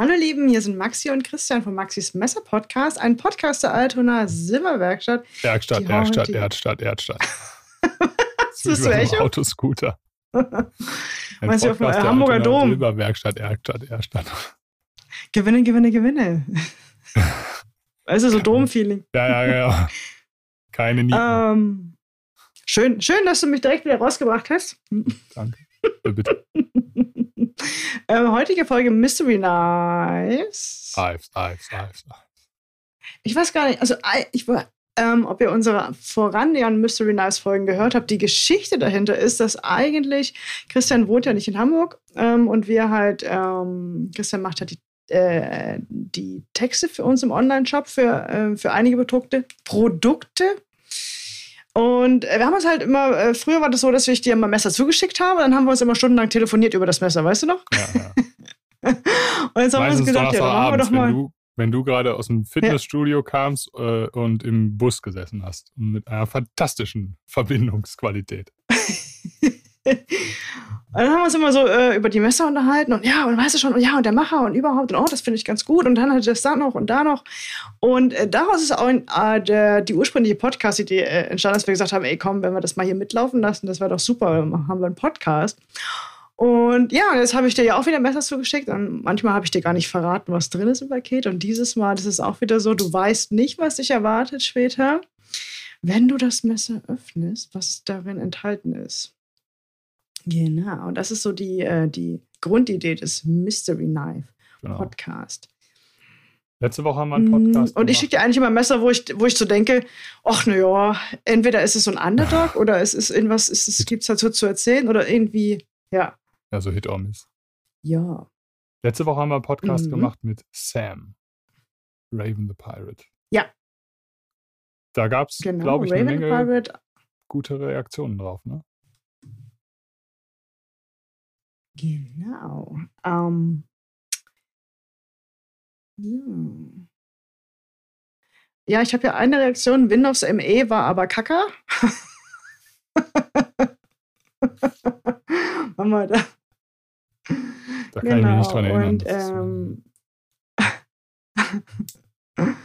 Hallo Lieben, hier sind Maxi und Christian von Maxis Messer Podcast, ein Podcast der Altona Silberwerkstatt. Werkstatt, Werkstatt, Erdstadt, Erdstadt. Was bist du Echo? Autoscooter. Du auf dem Hamburger Dom? Silberwerkstatt, Erdstadt, Erdstadt. Gewinne, gewinne, gewinne. Weißt du, so Dom-Feeling. Ja, ja, ja. Keine Nieten. Ähm, schön, schön, dass du mich direkt wieder rausgebracht hast. Danke. Bitte. ähm, heutige Folge Mystery Knives. Ives, Ives, Ives. Ich weiß gar nicht, also ich ähm, ob ihr unsere vorangehenden Mystery Knives Folgen gehört habt. Die Geschichte dahinter ist, dass eigentlich Christian wohnt ja nicht in Hamburg ähm, und wir halt, ähm, Christian macht halt die, äh, die Texte für uns im Online-Shop für, äh, für einige bedruckte Produkte. Und äh, wir haben uns halt immer, äh, früher war das so, dass ich dir immer Messer zugeschickt habe, dann haben wir uns immer stundenlang telefoniert über das Messer, weißt du noch? Ja, ja. Und jetzt haben wir uns gedacht, ja, dann machen wir doch mal. wenn du, wenn du gerade aus dem Fitnessstudio kamst äh, und im Bus gesessen hast. Mit einer fantastischen Verbindungsqualität. Und dann haben wir uns immer so äh, über die Messer unterhalten und ja, und weißt du schon, und ja, und der Macher und überhaupt, und oh, das finde ich ganz gut. Und dann hat das da noch und da noch. Und äh, daraus ist auch äh, der, die ursprüngliche Podcast-Idee äh, entstanden, dass wir gesagt haben, ey, komm, wenn wir das mal hier mitlaufen lassen, das wäre doch super, dann haben wir einen Podcast. Und ja, jetzt habe ich dir ja auch wieder Messer zugeschickt und manchmal habe ich dir gar nicht verraten, was drin ist im Paket. Und dieses Mal, das ist auch wieder so, du weißt nicht, was dich erwartet später, wenn du das Messer öffnest, was darin enthalten ist. Genau, und das ist so die, äh, die Grundidee des Mystery Knife Genau. Podcast. Letzte Woche haben wir einen Podcast. Mm, Und ich gemacht. schicke dir eigentlich immer Messer, wo ich, wo ich so denke, ach na ja, entweder ist es so ein Underdog oder es ist irgendwas, es gibt es dazu zu erzählen oder irgendwie, ja. Ja, so Hit or Miss. Ja. Letzte Woche haben wir einen Podcast Mhm. gemacht mit Sam. Raven the Pirate. Ja. Da gab es, Genau. glaube ich, eine Raven the Menge gute Reaktionen drauf. Ne? Genau. Ähm. Ja. Ja, ich habe ja eine Reaktion. Windows ME war aber Kacker. Wir da. Da kann ich mich nicht dran Genau, erinnern. Und, ähm,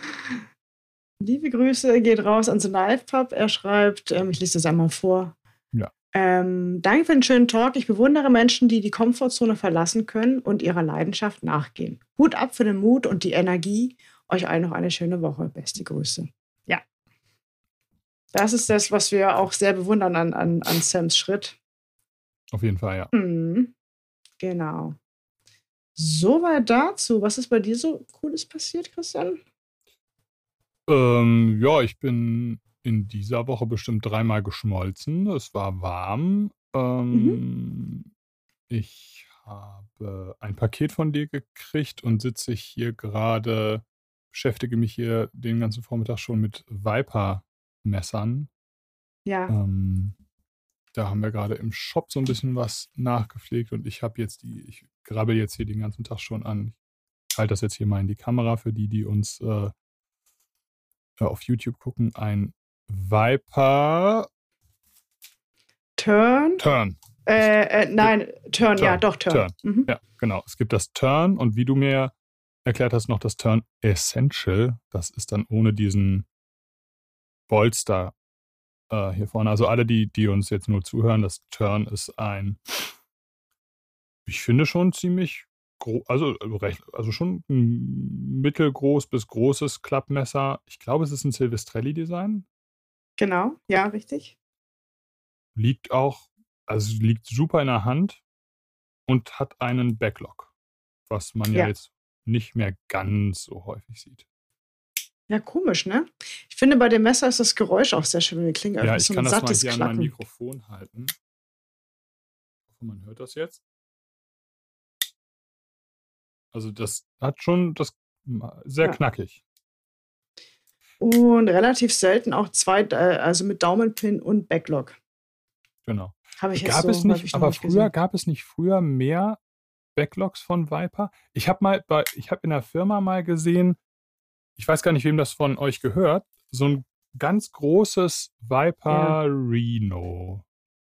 liebe Grüße geht raus an so Pub. Er schreibt, ähm, ich lese das einmal vor. Ähm, danke für den schönen Talk. Ich bewundere Menschen, die die Komfortzone verlassen können und ihrer Leidenschaft nachgehen. Hut ab für den Mut und die Energie. Euch allen noch eine schöne Woche. Beste Grüße. Ja. Das ist das, was wir auch sehr bewundern an, an, an Sams Schritt. auf jeden Fall, ja. Mhm. Genau. Soweit dazu. Was ist bei dir so Cooles passiert, Christian? Ähm, ja, ich bin in dieser Woche bestimmt dreimal geschmolzen. Es war warm. Ähm, Ich habe ein Paket von dir gekriegt und sitze hier gerade, beschäftige mich hier den ganzen Vormittag schon mit Viper-Messern. Ja. Ähm, da haben wir gerade im Shop so ein bisschen was nachgepflegt und ich habe jetzt die, ich grabbel jetzt hier den ganzen Tag schon an. Ich halte das jetzt hier mal in die Kamera für die, die uns äh, äh, auf YouTube gucken. Ein Viper Turn. Turn. Äh, äh, nein, Turn, ja, Turn, doch, Turn. Turn. Mhm. Ja, genau. Es gibt das Turn und wie du mir erklärt hast, noch das Turn Essential. Das ist dann ohne diesen Bolster äh, hier vorne. Also alle, die, die uns jetzt nur zuhören, das Turn ist ein, ich finde schon ziemlich also, äh, recht, also schon ein mittelgroß bis großes Klappmesser. Ich glaube, es ist ein Silvestrelli-Design. Genau, ja, richtig. Liegt auch, also liegt super in der Hand und hat einen Backlog, was man ja, Ja. jetzt nicht mehr ganz so häufig sieht. Ja, komisch, ne? Ich finde, bei dem Messer ist das Geräusch auch sehr schön. Die Klinge Ja, ich so kann ein das mal sattes hier an mein Klacken. Mikrofon halten. Ich hoffe, man hört das jetzt. Also das hat schon das sehr Ja. knackig. Und relativ selten auch zwei, äh, also mit Daumenpin und Backlog. Genau. Habe ich jetzt Gab so es nicht, aber nicht früher gesehen. gab es nicht früher mehr Backlogs von Viper? Ich habe mal bei, ich habe in der Firma mal gesehen, ich weiß gar nicht, wem das von euch gehört, so ein ganz großes Viper Reno.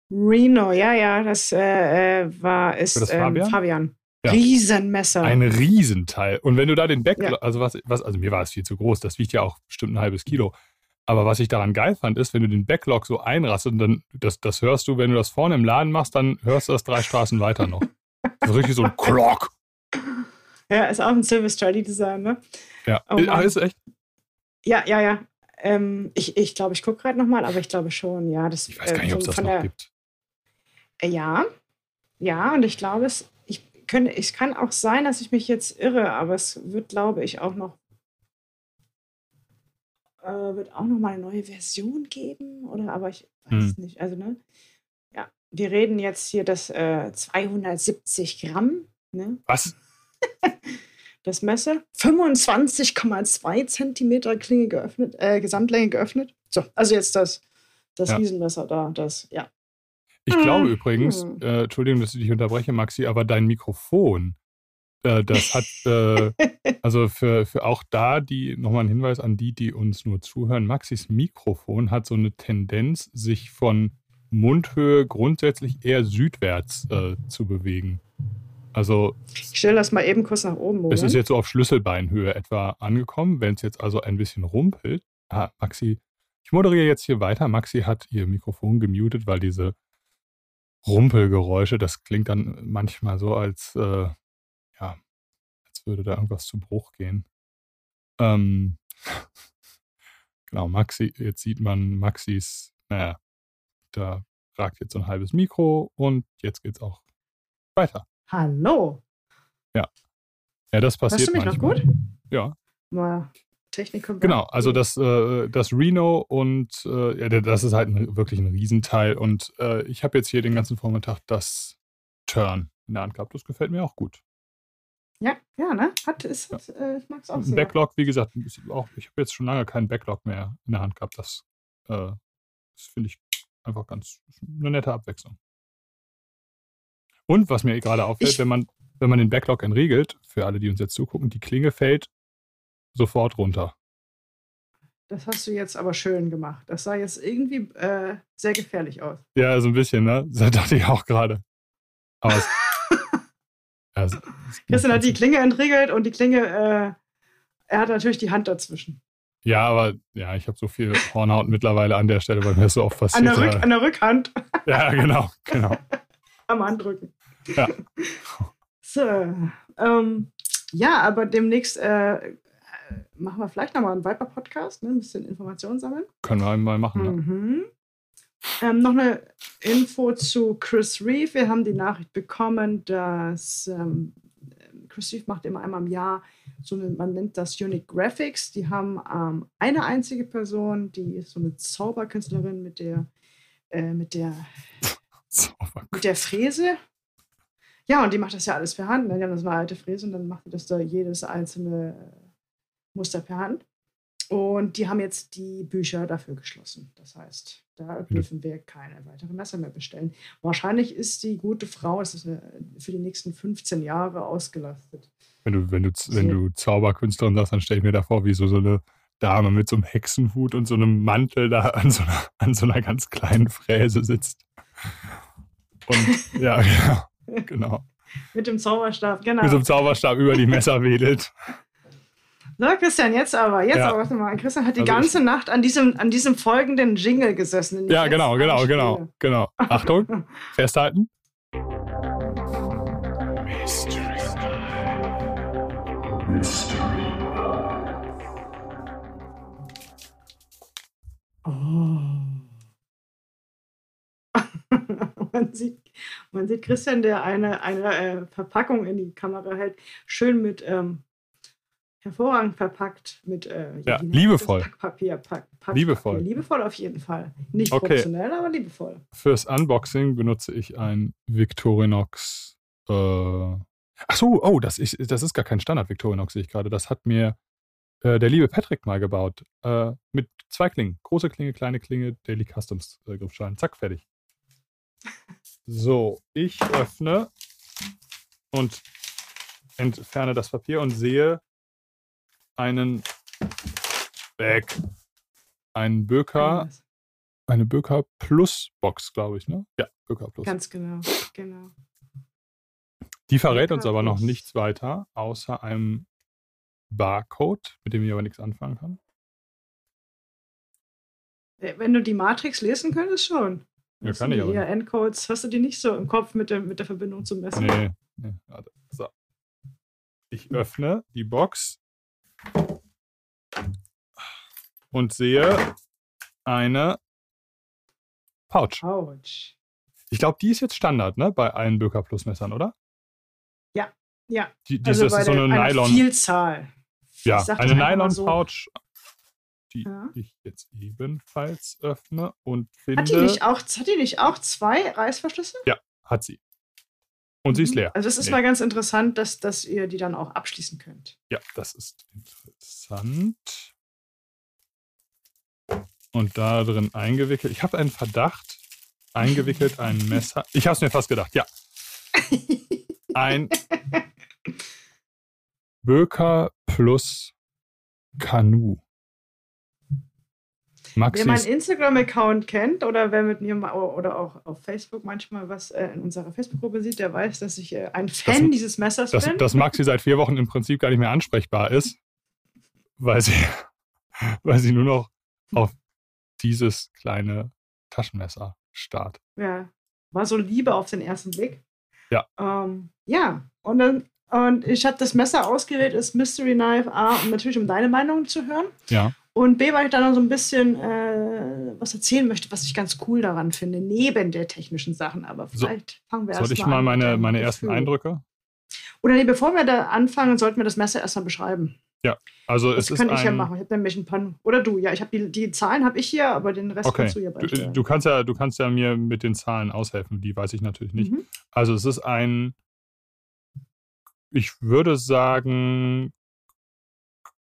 Reno, ja, ja, das äh, äh, war, ist das ähm, Fabian? Fabian. Ja. Riesenmesser. Ein Riesenteil. Und wenn du da den Backlog, Ja. also was, was, also mir war es viel zu groß, das wiegt ja auch bestimmt ein halbes Kilo. Aber was ich daran geil fand, ist, wenn du den Backlog so einrastet und dann, das, das hörst du, wenn du das vorne im Laden machst, dann hörst du das drei Straßen weiter noch. Das ist richtig so ein Klock. ja, ist auch ein Silver Strady Design, ne? Ja, Oh ah, ist echt, Ja, ja, ja. Ähm, ich ich glaube, ich gucke gerade nochmal, aber ich glaube schon, ja. Das, ich weiß gar nicht, äh, ob es das noch der, gibt. Äh, Ja, ja, und ich glaube, es, könnte, es kann auch sein, dass ich mich jetzt irre, aber es wird, glaube ich, auch noch, äh, wird auch noch mal eine neue Version geben, oder? Aber ich weiß Hm. nicht. Also, ne? Ja, wir reden jetzt hier das äh, 270 Gramm, ne? Was? Das Messer. 25,2 Zentimeter Klinge geöffnet, äh, Gesamtlänge geöffnet. So, also jetzt das, das Ja. Riesenmesser da, das, ja. Ich glaube übrigens, Hm. äh, Entschuldigung, dass ich dich unterbreche, Maxi, aber dein Mikrofon, äh, das hat, äh, also für, für auch da die, nochmal ein Hinweis an die, die uns nur zuhören, Maxis Mikrofon hat so eine Tendenz, sich von Mundhöhe grundsätzlich eher südwärts äh, zu bewegen. Also Ich stelle das mal eben kurz nach oben. es Moment. ist jetzt so auf Schlüsselbeinhöhe etwa angekommen. Wenn es jetzt also ein bisschen rumpelt, ah, Maxi, ich moderiere jetzt hier weiter. Maxi hat ihr Mikrofon gemutet, weil diese Rumpelgeräusche, das klingt dann manchmal so, als, äh, ja, als würde da irgendwas zu Bruch gehen. Ähm, genau, Maxi, jetzt sieht man Maxis, naja, da ragt jetzt so ein halbes Mikro und jetzt geht's auch weiter. Hallo. Ja, das passiert Hörst du mich manchmal. noch gut? Ja. Mal Technik. Genau, also das, äh, das Reno und äh, ja, das ist halt ein, wirklich ein Riesenteil. Und äh, ich habe jetzt hier den ganzen Vormittag das Turn in der Hand gehabt. Das gefällt mir auch gut. Ja, ja, ne? Hat, ist, hat, äh, ich mag es auch sehr. Backlog, wie gesagt, auch, ich habe jetzt schon lange keinen Backlog mehr in der Hand gehabt. Das, äh, das finde ich einfach ganz eine nette Abwechslung. Und was mir gerade auffällt, Ich- wenn man, wenn man den Backlog entriegelt, für alle, die uns jetzt zugucken, die Klinge fällt sofort runter. Das hast du jetzt aber schön gemacht. Das sah jetzt irgendwie äh, sehr gefährlich aus. Ja, so ein bisschen, ne? Das dachte ich auch gerade. Aber es, es Christian hat die Klinge entriegelt und die Klinge, äh, er hat natürlich die Hand dazwischen. Ja, aber ja, ich habe so viel Hornhaut mittlerweile an der Stelle, weil mir das so oft An passiert. der, Rück, an der Rückhand ja, genau, genau. am Handrücken. Ja. So, ähm, ja, aber demnächst äh, machen wir vielleicht nochmal einen Viper-Podcast, ne? ein bisschen Informationen sammeln. Können wir mal machen. Mhm. Ähm, noch eine Info zu Chris Reeve. Wir haben die Nachricht bekommen, dass ähm, Chris Reeve macht immer einmal im Jahr so eine, man nennt das Unique Graphics. Die haben ähm, eine einzige Person, die ist so eine Zauberkünstlerin mit der, äh, mit der, mit der Fräse. Ja, und die macht das ja alles per Hand. ne? Die haben das eine alte Fräse und dann macht die das da jedes einzelne äh, Muster per Hand. Und die haben jetzt die Bücher dafür geschlossen. Das heißt, da dürfen wir keine weiteren Messer mehr bestellen. Wahrscheinlich ist die gute Frau es ist eine, für die nächsten 15 Jahre ausgelastet. wenn du, wenn du, wenn du Zauberkünstlerin sagst, dann stelle ich mir da vor, wie so, so eine Dame mit so einem Hexenhut und so einem Mantel da an so einer, an so einer ganz kleinen Fräse sitzt. Und ja, genau. genau. Mit dem Zauberstab, genau. Mit so einem Zauberstab über die Messer wedelt. So, Christian, jetzt aber, jetzt Ja. aber, warte mal. Christian hat die Also ganze Nacht an diesem, an diesem folgenden Jingle gesessen. Ja, genau, genau, genau, genau. Achtung, festhalten. Oh. man, sieht, man sieht Christian, der eine, eine äh, Verpackung in die Kamera hält, schön mit ähm, hervorragend verpackt mit äh, Ja, liebevoll. Packpapier. Pack, Packpapier. Liebevoll. Liebevoll auf jeden Fall. Nicht Okay. professionell, aber liebevoll. Fürs Unboxing benutze ich ein Victorinox. Äh, ach so, oh, das ist, das ist gar kein Standard Victorinox, sehe ich gerade. Das hat mir äh, der liebe Patrick mal gebaut. Äh, mit zwei Klingen. Große Klinge, kleine Klinge, Daily Customs äh, Griffschalen. Zack, fertig. So, ich öffne und entferne das Papier und sehe einen Bag. Einen Böker, eine Böker Plus Box, glaube ich, ne? Ja, Böker Plus. Ganz genau, genau. Die verrät uns Lecker aber noch nichts weiter, außer einem Barcode, mit dem ich aber nichts anfangen kann. Äh, Wenn du die Matrix lesen könntest, schon. Ja, Hast kann du ich die aber nicht. ERN-Codes hast du die nicht so im Kopf mit der, mit der Verbindung zum Messer? Nee, nee, warte. So. Ich öffne die Box und sehe eine Pouch. Autsch. Ich glaube, die ist jetzt Standard, ne? Bei allen Böker Plus Messern, oder? Ja, Die, die also das bei ist so eine Nylon. Vielzahl. ja, eine das mal so. Nylon-Pouch, die Ja. ich jetzt ebenfalls öffne und finde. Hat die, nicht auch, hat die nicht auch zwei Reißverschlüsse? Hat sie. Und sie ist Mhm. leer. Also es ist Nee. mal ganz interessant, dass, dass ihr die dann auch abschließen könnt. Ja, das ist interessant. Und da drin eingewickelt. Ich habe einen Verdacht. Eingewickelt ein Messer. Ich habe es mir fast gedacht, ja. Ein Böker plus Kanu. Wer meinen Maxis. Instagram-Account kennt oder wer mit mir mal, oder auch auf Facebook manchmal was äh, in unserer Facebook-Gruppe sieht, der weiß, dass ich äh, ein Fan dieses Messers Dass, bin. dass Maxi seit vier Wochen im Prinzip gar nicht mehr ansprechbar ist, weil sie, weil sie nur noch auf dieses kleine Taschenmesser starrt. Ja, war so Liebe auf den ersten Blick. Ja. Ähm, ja, und dann und ich habe das Messer ausgewählt, ist Mystery Knife A, um natürlich um deine Meinung zu hören. Ja. Und B, weil ich dann noch so ein bisschen äh, was erzählen möchte, was ich ganz cool daran finde, neben der technischen Sachen. Aber So, vielleicht fangen wir Soll erst ich mal an meine, meine ersten Gefühl. Eindrücke? Oder nee, bevor wir da anfangen, sollten wir das Messer erstmal beschreiben. Also Das es ist kann ich ja machen. Ich habe nämlich ein paar. Oder du, ja, ich habe die, die Zahlen habe ich hier, aber den Rest Okay. kannst du ja Du, beisteuern. du kannst ja, du kannst ja mir mit den Zahlen aushelfen. Die weiß ich natürlich nicht. Mhm. Also es ist ein, ich würde sagen,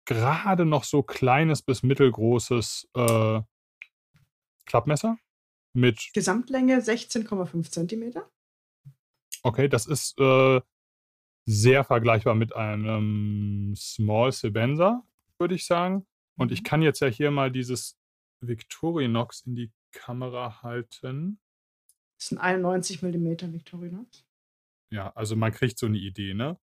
gerade noch so kleines bis mittelgroßes äh, Klappmesser mit, Gesamtlänge 16,5 Zentimeter. okay, das ist äh, sehr vergleichbar mit einem Small Sebenza, würde ich sagen. Und ich kann jetzt ja hier mal dieses Victorinox in die Kamera halten. Das sind 91 Millimeter Victorinox. Ja, also man kriegt so eine Idee, ne?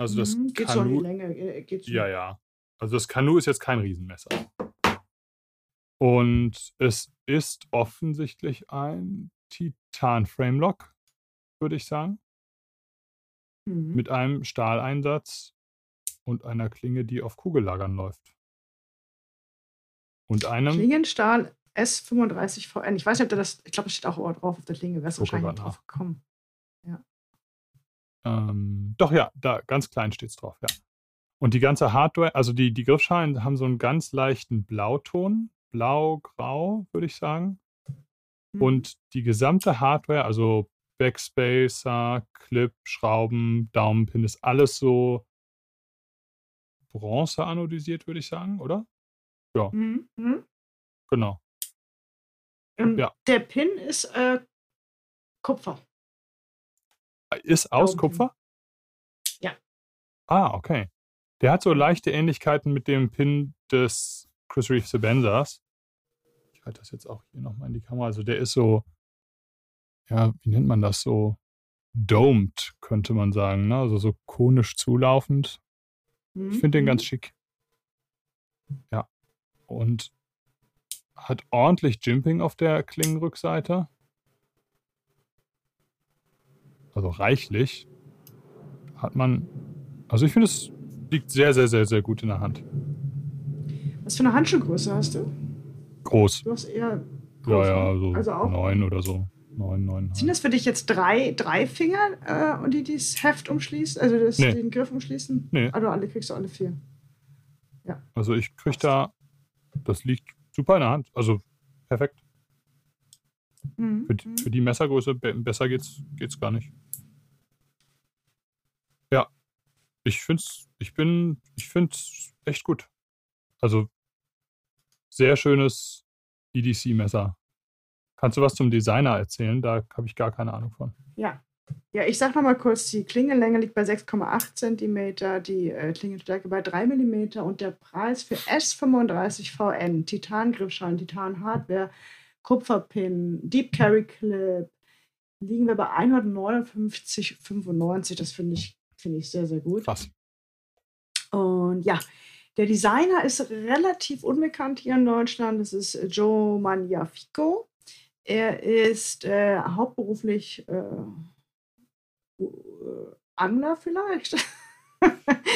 Also das Mhm, geht so in die Kanu, Länge. äh, Geht so. ja, ja. Also das Kanu ist jetzt kein Riesenmesser. Und es ist offensichtlich ein Titan Framelock, würde ich sagen, Mhm. mit einem Stahleinsatz und einer Klinge, die auf Kugellagern läuft. Und einem Klingenstahl S35 VN. Ich weiß nicht, ob da das, ich glaube, das steht auch drauf auf der Klinge. Du Gucke wahrscheinlich drauf gekommen. Ähm, doch, ja, da ganz klein steht es drauf, ja. Und die ganze Hardware, also die, die Griffschalen haben so einen ganz leichten Blauton, blau-grau, würde ich sagen. Mhm. Und die gesamte Hardware, also Backspacer, Clip, Schrauben, Daumenpin, ist alles so Bronze anodisiert, würde ich sagen, oder? Mhm. Mhm. Genau. Und Ja. Der Pin ist äh, Kupfer. Ist aus. Kupfer? Ja. Ah, okay. Der hat so leichte Ähnlichkeiten mit dem Pin des Chris Reeve Sebenzas. Ich halte das jetzt auch hier nochmal in die Kamera. Also der ist so, ja, wie nennt man das so? Domed, könnte man sagen. Ne? Also so konisch zulaufend. Mhm. Ich finde den Mhm. ganz schick. Ja. Und hat ordentlich Jimping auf der Klingenrückseite. Also reichlich. Hat man. Also ich finde, es liegt sehr, sehr, sehr, sehr gut in der Hand. Was für eine Handschuhgröße hast du? Groß. Du hast eher. Ja, groß, ja, ne? so Also auch. neun oder so. Neun, neun. Sind das für dich jetzt drei, drei Finger, äh, und die das Heft umschließen, also das, Nee. den Griff umschließen? Nee. Also alle kriegst du alle vier. Also ich krieg da. Das liegt super in der Hand. Also perfekt. Mhm. Für, die- für die Messergröße be besser geht's, geht's gar nicht. Ja, ich find's, ich bin, ich find's echt gut. Also sehr schönes EDC-Messer. Kannst du was zum Designer erzählen? Da habe ich gar keine Ahnung von. Ja. Ja, ich sag noch mal kurz, die Klingenlänge liegt bei 6,8 cm, die äh, Klingenstärke bei 3 mm und der Preis für S35 VN, Titan-Griffschalen, Titan-Hardware, Kupferpin, Deep Carry Clip, liegen wir bei 159,95. Das finde ich, find ich sehr, sehr gut. Krass. Und ja, der Designer ist relativ unbekannt hier in Deutschland. Das ist Joe Magnifico. Er ist äh, hauptberuflich äh, äh, Angler vielleicht.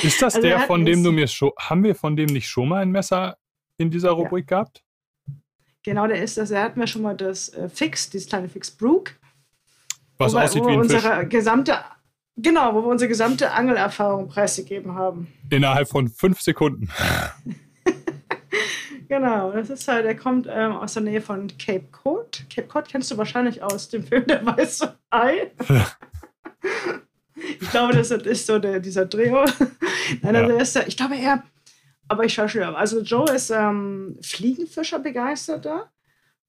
Ist das also der, von dem du mir schon, haben wir von dem nicht schon mal ein Messer in dieser Rubrik ja. gehabt? Genau, der ist das. Er hat mir schon mal das äh, Fix, dieses kleine Fix Brook. Was wo aussieht wo wie ein unsere Fisch. gesamte, genau, wo wir unsere gesamte Angelerfahrung preisgegeben haben. Innerhalb von fünf Sekunden. genau, das ist halt, er kommt ähm, aus der Nähe von Cape Cod. Cape Cod kennst du wahrscheinlich aus dem Film Der Weiße Ei. ich glaube, das ist so der, dieser Drehor. Nein, also ja. ist, ich glaube, er, aber ich schaue schon. Also, Joe ist ähm, Fliegenfischer begeisterter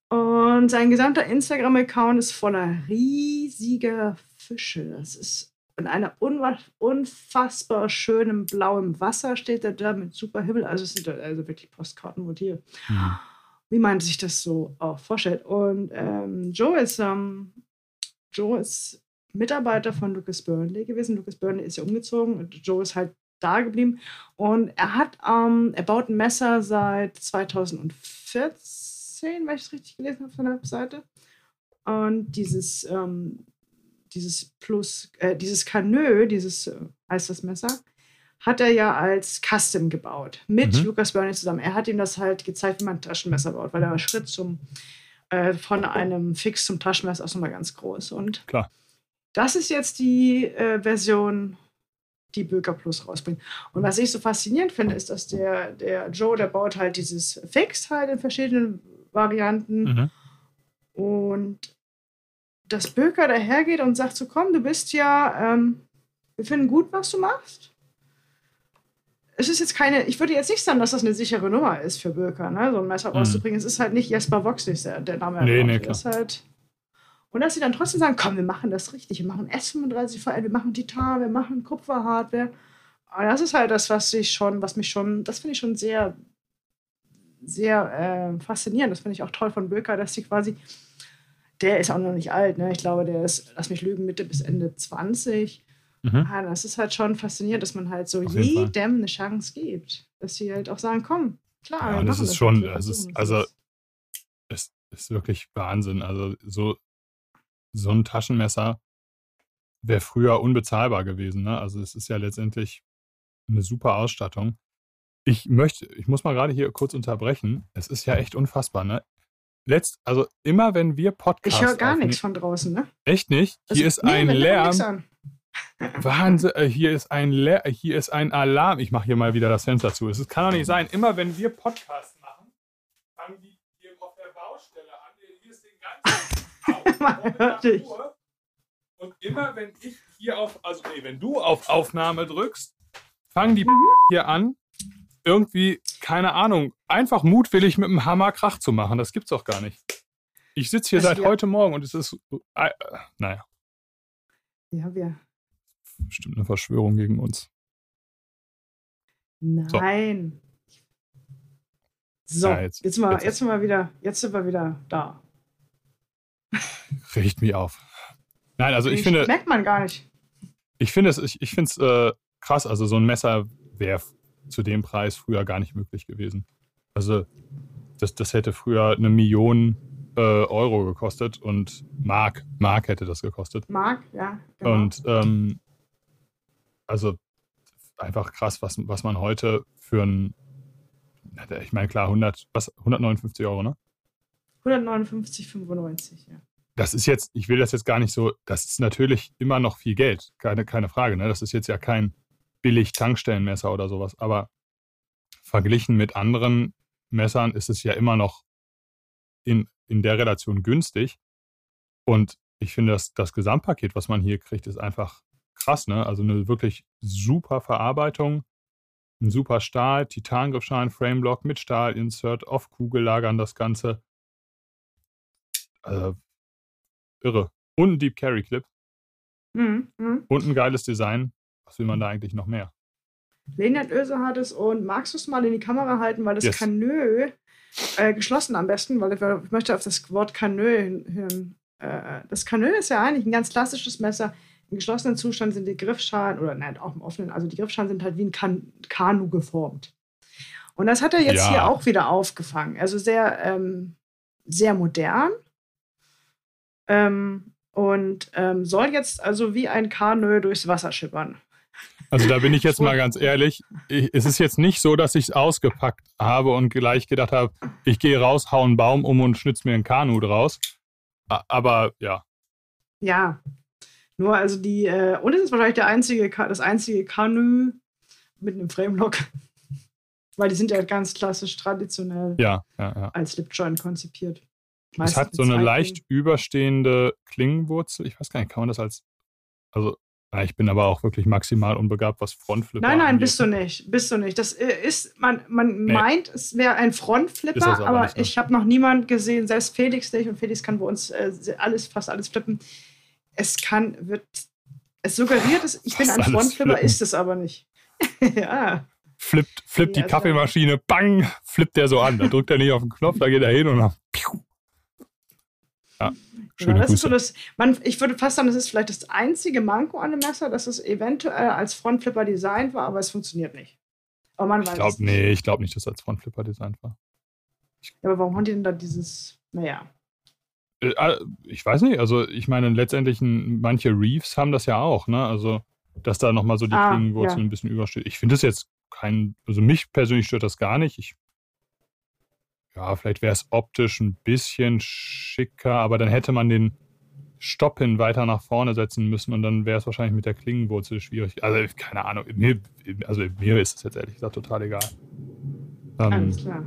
und sein gesamter Instagram-Account ist voller riesiger Fische. Das ist in einer unfassbar schönen blauen Wasser steht er da mit super Himmel. Also es sind also wirklich Postkartenmotive. Mhm. Wie man sich das so auch vorstellt. Und ähm, Joe ist ähm, Joe ist Mitarbeiter von Lucas Burnley gewesen. Lucas Burnley ist ja umgezogen und Joe ist halt da geblieben. Und er hat, ähm, er baut ein Messer seit 2014, wenn ich es richtig gelesen habe auf seiner Webseite. Und dieses, ähm, dieses Plus, äh, dieses Kanö, dieses äh, heißt das Messer, hat er ja als Custom gebaut mit mhm. Lucas Burnley zusammen. Er hat ihm das halt gezeigt, wie man ein Taschenmesser baut, weil der Schritt zum äh, von einem Fix zum Taschenmesser ist nochmal ganz groß. Und Klar. Das ist jetzt die äh, Version, die Böker Plus rausbringt. Und was ich so faszinierend finde, ist, dass der, der Joe, der baut halt dieses Fix halt in verschiedenen Varianten. Mhm. Und dass Böker dahergeht und sagt so, komm, du bist ja, ähm, wir finden gut, was du machst. Es ist jetzt keine, ich würde jetzt nicht sagen, dass das eine sichere Nummer ist für Böker, ne? so ein Messer mhm. rauszubringen. Es ist halt nicht Jesper Voxley, der, der Name. Nee, nee, klar. Ist halt, und dass sie dann trotzdem sagen, komm, wir machen das richtig, wir machen S35VL, wir machen Titan, wir machen Kupferhardware. Und das ist halt das, was ich schon, was mich schon, das finde ich schon sehr, sehr äh, faszinierend. Das finde ich auch toll von Böker, dass sie quasi, der ist auch noch nicht alt, ne? Ich glaube, der ist, lass mich lügen, Mitte bis Ende 20. Mhm. Ah, das ist halt schon faszinierend, dass man halt so jedem eine Chance gibt. Dass sie halt auch sagen, komm, klar. Ja, das ist das schon, das ist, also, es ist wirklich Wahnsinn. Also, so so ein Taschenmesser wäre früher unbezahlbar gewesen. Ne? Also es ist ja letztendlich eine super Ausstattung. Ich möchte, ich muss mal gerade hier kurz unterbrechen. Es ist ja echt unfassbar, ne? Letzt, also immer wenn wir Podcasts. Ich höre gar nichts von draußen, ne? Echt nicht? Also, hier ist nee, ein Lärm. Wahnsinn, äh, hier ist ein Lär, hier ist ein Alarm. Ich mache hier mal wieder das Fenster zu. Es kann doch nicht sein. Immer wenn wir Podcasts machen, fangen die hier auf der Baustelle an. Hier ist den ganzen dich. Und immer wenn ich hier auf, also nee, wenn du auf Aufnahme drückst, fangen die mhm. hier an, irgendwie, keine Ahnung, einfach mutwillig mit dem Hammer Krach zu machen. Das gibt's doch gar nicht. Ich sitze hier also seit ja. heute Morgen und es ist, äh, naja. Ja, wir. Bestimmt eine Verschwörung gegen uns. Nein. So, so ja, jetzt, jetzt, mal, jetzt, jetzt mal wieder, jetzt sind wir wieder da. Riecht mich auf. Nein, also ich, ich finde. Merkt man gar nicht. Ich finde es, ich, ich finde es äh, krass. Also so ein Messer wäre zu dem Preis früher gar nicht möglich gewesen. Also das, das hätte früher eine Million äh, Euro gekostet und Mark, Mark hätte das gekostet. Mark, ja. Genau. Und ähm, also einfach krass, was, was man heute für ein, ich meine klar, 100, was, 159 Euro, ne? 159,95, ja. Das ist jetzt, ich will das jetzt gar nicht so, das ist natürlich immer noch viel Geld, keine, keine Frage. Ne? Das ist jetzt ja kein billig Tankstellenmesser oder sowas, aber verglichen mit anderen Messern ist es ja immer noch in, in der Relation günstig. Und ich finde, dass das Gesamtpaket, was man hier kriegt, ist einfach krass. Ne? Also eine wirklich super Verarbeitung, ein super Stahl, Titangriffschein, Frameblock mit Stahlinsert, auf Kugel lagern das Ganze. Also, irre. Und ein Deep Carry Clip. Mhm, mh. Und ein geiles Design. Was will man da eigentlich noch mehr? Lennart Öse hat es und magst du es mal in die Kamera halten, weil das yes. Kanö äh, geschlossen am besten, weil ich, ich möchte auf das Wort Kanö hin äh, das Kanö ist ja eigentlich ein ganz klassisches Messer. Im geschlossenen Zustand sind die Griffschalen, oder nein, auch im offenen, also die Griffschalen sind halt wie ein kan Kanu geformt. Und das hat er jetzt ja. hier auch wieder aufgefangen. Also sehr, ähm, sehr modern. Ähm, und ähm, soll jetzt also wie ein Kanö durchs Wasser schippern. Also da bin ich jetzt mal ganz ehrlich. Ich, es ist jetzt nicht so, dass ich es ausgepackt habe und gleich gedacht habe, ich gehe raus, hau einen Baum um und schnitz mir ein Kanu draus. Aber ja. Ja. Nur also die, äh, und es ist wahrscheinlich der einzige, das einzige Kanu mit einem Framelock. Weil die sind ja ganz klassisch traditionell ja, ja, ja. als Slipjoint konzipiert. Meistens es hat so eine leicht überstehende Klingenwurzel. Ich weiß gar nicht, kann man das als. Also, ich bin aber auch wirklich maximal unbegabt, was Frontflipper Nein, nein, angeht. bist du nicht. Bist du nicht. Das äh, ist, man, man nee. meint, es wäre ein Frontflipper, aber, aber nicht, ne? ich habe noch niemanden gesehen, selbst Felix nicht, und Felix kann bei uns äh, alles, fast alles flippen. Es kann, wird, es suggeriert, es, ich fast bin ein Frontflipper, ist es aber nicht. ja flippt, flippt ja, die Kaffeemaschine, bang, flippt der so an. Da drückt er nicht auf den Knopf, da geht er hin und dann. Piu. Ja, schöne genau, das ist so das, man, ich würde fast sagen, das ist vielleicht das einzige Manko an dem Messer, dass es eventuell als Frontflipper designt war, aber es funktioniert nicht. Aber man ich weiß glaub, Nee, ich glaube nicht, dass es als Frontflipper designt war. Ja, aber warum haben die denn da dieses, naja. Äh, äh, ich weiß nicht, also ich meine, letztendlich manche Reefs haben das ja auch, ne? Also, dass da nochmal so die ah, Klingenwurzel ja. ein bisschen übersteht. Ich finde das jetzt kein, also mich persönlich stört das gar nicht. Ich, ja, vielleicht wäre es optisch ein bisschen schicker, aber dann hätte man den Stopp hin weiter nach vorne setzen müssen und dann wäre es wahrscheinlich mit der Klingenwurzel schwierig. Also, keine Ahnung. Mir, also, mir ist es jetzt ehrlich gesagt total egal. Ähm, Alles klar.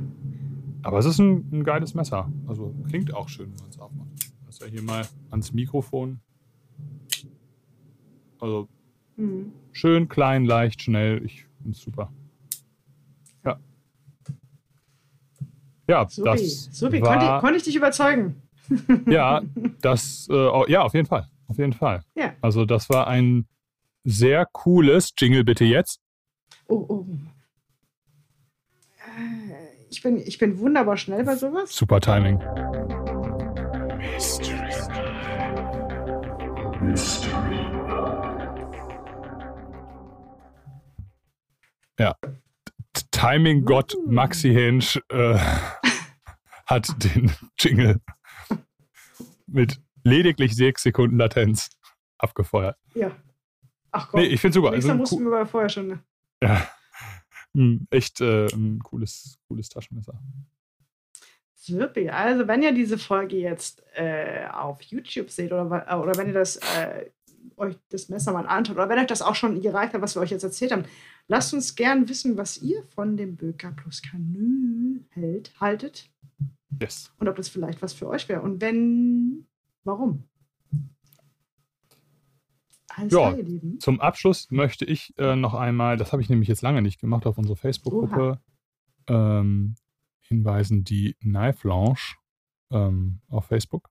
Aber es ist ein, ein, geiles Messer. Also, klingt auch schön, wenn man es aufmacht. Das ist ja hier mal ans Mikrofon. Also, mhm. schön, klein, leicht, schnell. Ich finde es super. Ja, Supi. das Supi. War, konnte, konnte ich dich überzeugen? ja, das, äh, ja, auf jeden Fall. Auf jeden Fall. Ja. Also, das war ein sehr cooles Jingle bitte jetzt. Oh, oh. Äh, ich bin, ich bin wunderbar schnell bei sowas. Super Timing. Mystery. Mystery. Ja. Timing-Gott uh. Maxi Hensch äh, hat den Jingle mit lediglich sechs Sekunden Latenz abgefeuert. Ja. Ach komm. Nee, ich finde super. Also, mussten wir vorher schon. Ne? Ja. Echt äh, ein cooles, cooles Taschenmesser. Super. Also, wenn ihr diese Folge jetzt äh, auf YouTube seht oder, oder wenn ihr das äh, euch das Messer mal anschaut oder wenn euch das auch schon gereicht hat, was wir euch jetzt erzählt haben, lasst uns gern wissen, was ihr von dem Böker plus Kanü hält, haltet. Yes. Und ob das vielleicht was für euch wäre. Und wenn, warum? Alles ja, zum Abschluss möchte ich äh, noch einmal, das habe ich nämlich jetzt lange nicht gemacht, auf unsere Facebook-Gruppe ähm, hinweisen, die Knife Lounge ähm, auf Facebook.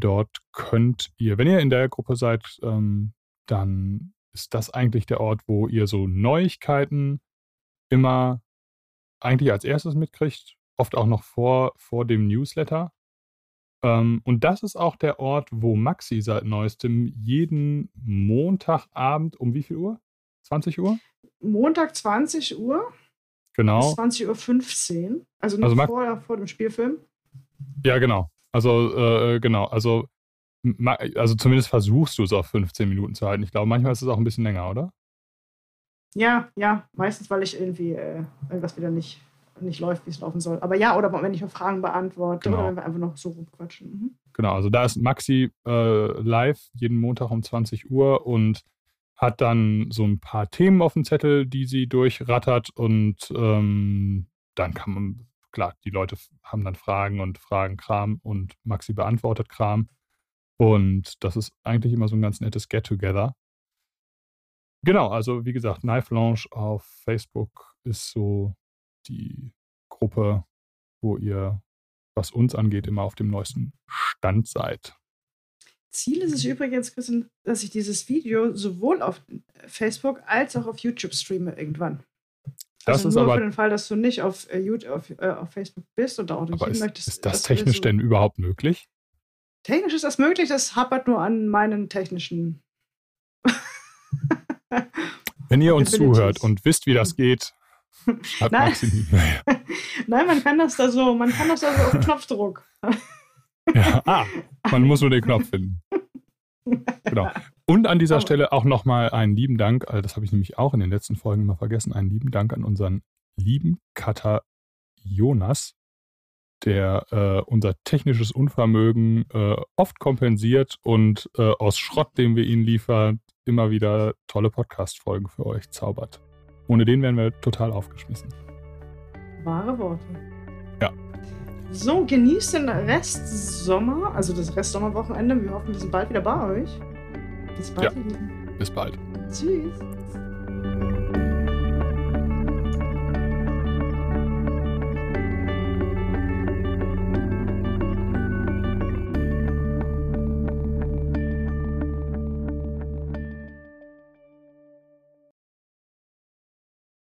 Dort könnt ihr, wenn ihr in der Gruppe seid, ähm, dann ist das eigentlich der Ort, wo ihr so Neuigkeiten immer eigentlich als erstes mitkriegt, oft auch noch vor, vor dem Newsletter. Ähm, und das ist auch der Ort, wo Maxi seit neuestem jeden Montagabend um wie viel Uhr? 20 Uhr? Montag 20 Uhr. Genau. Bis 20.15 Uhr. Also noch also vor, vor dem Spielfilm. Ja, genau. Also, äh, genau, also, also zumindest versuchst du es auf 15 Minuten zu halten. Ich glaube, manchmal ist es auch ein bisschen länger, oder? Ja, ja, meistens, weil ich irgendwie äh, irgendwas wieder nicht, nicht läuft, wie es laufen soll. Aber ja, oder wenn ich noch Fragen beantworte genau. oder wenn wir einfach noch so rumquatschen. Mhm. Genau, also da ist Maxi äh, live jeden Montag um 20 Uhr und hat dann so ein paar Themen auf dem Zettel, die sie durchrattert und ähm, dann kann man klar, die Leute haben dann Fragen und fragen Kram und Maxi beantwortet Kram. Und das ist eigentlich immer so ein ganz nettes Get-Together. Genau, also wie gesagt, Knife Lounge auf Facebook ist so die Gruppe, wo ihr, was uns angeht, immer auf dem neuesten Stand seid. Ziel ist es übrigens, Christian, dass ich dieses Video sowohl auf Facebook als auch auf YouTube streame irgendwann. Das also ist nur aber, für den Fall, dass du nicht auf, äh, YouTube, auf, äh, auf Facebook bist und auch nicht aber ist, möchtest. Ist das technisch denn überhaupt möglich? technisch ist das möglich, das hapert nur an meinen technischen. Wenn ihr uns zuhört und wisst, wie das geht, schreibt Nein. Nein, man kann das da so, man kann das da so auf Knopfdruck. Ja, ah, man muss nur den Knopf finden. Genau. Und an dieser Aber- Stelle auch nochmal einen lieben Dank, also das habe ich nämlich auch in den letzten Folgen immer vergessen, einen lieben Dank an unseren lieben Cutter Jonas, der äh, unser technisches Unvermögen äh, oft kompensiert und äh, aus Schrott, den wir ihnen liefern, immer wieder tolle Podcast-Folgen für euch zaubert. Ohne den wären wir total aufgeschmissen. Wahre Worte. Ja. So, genießt den Rest Sommer, also das Rest Sommerwochenende. Wir hoffen, wir sind bald wieder bei euch. Bis bald. Ja. Bis bald. Tschüss.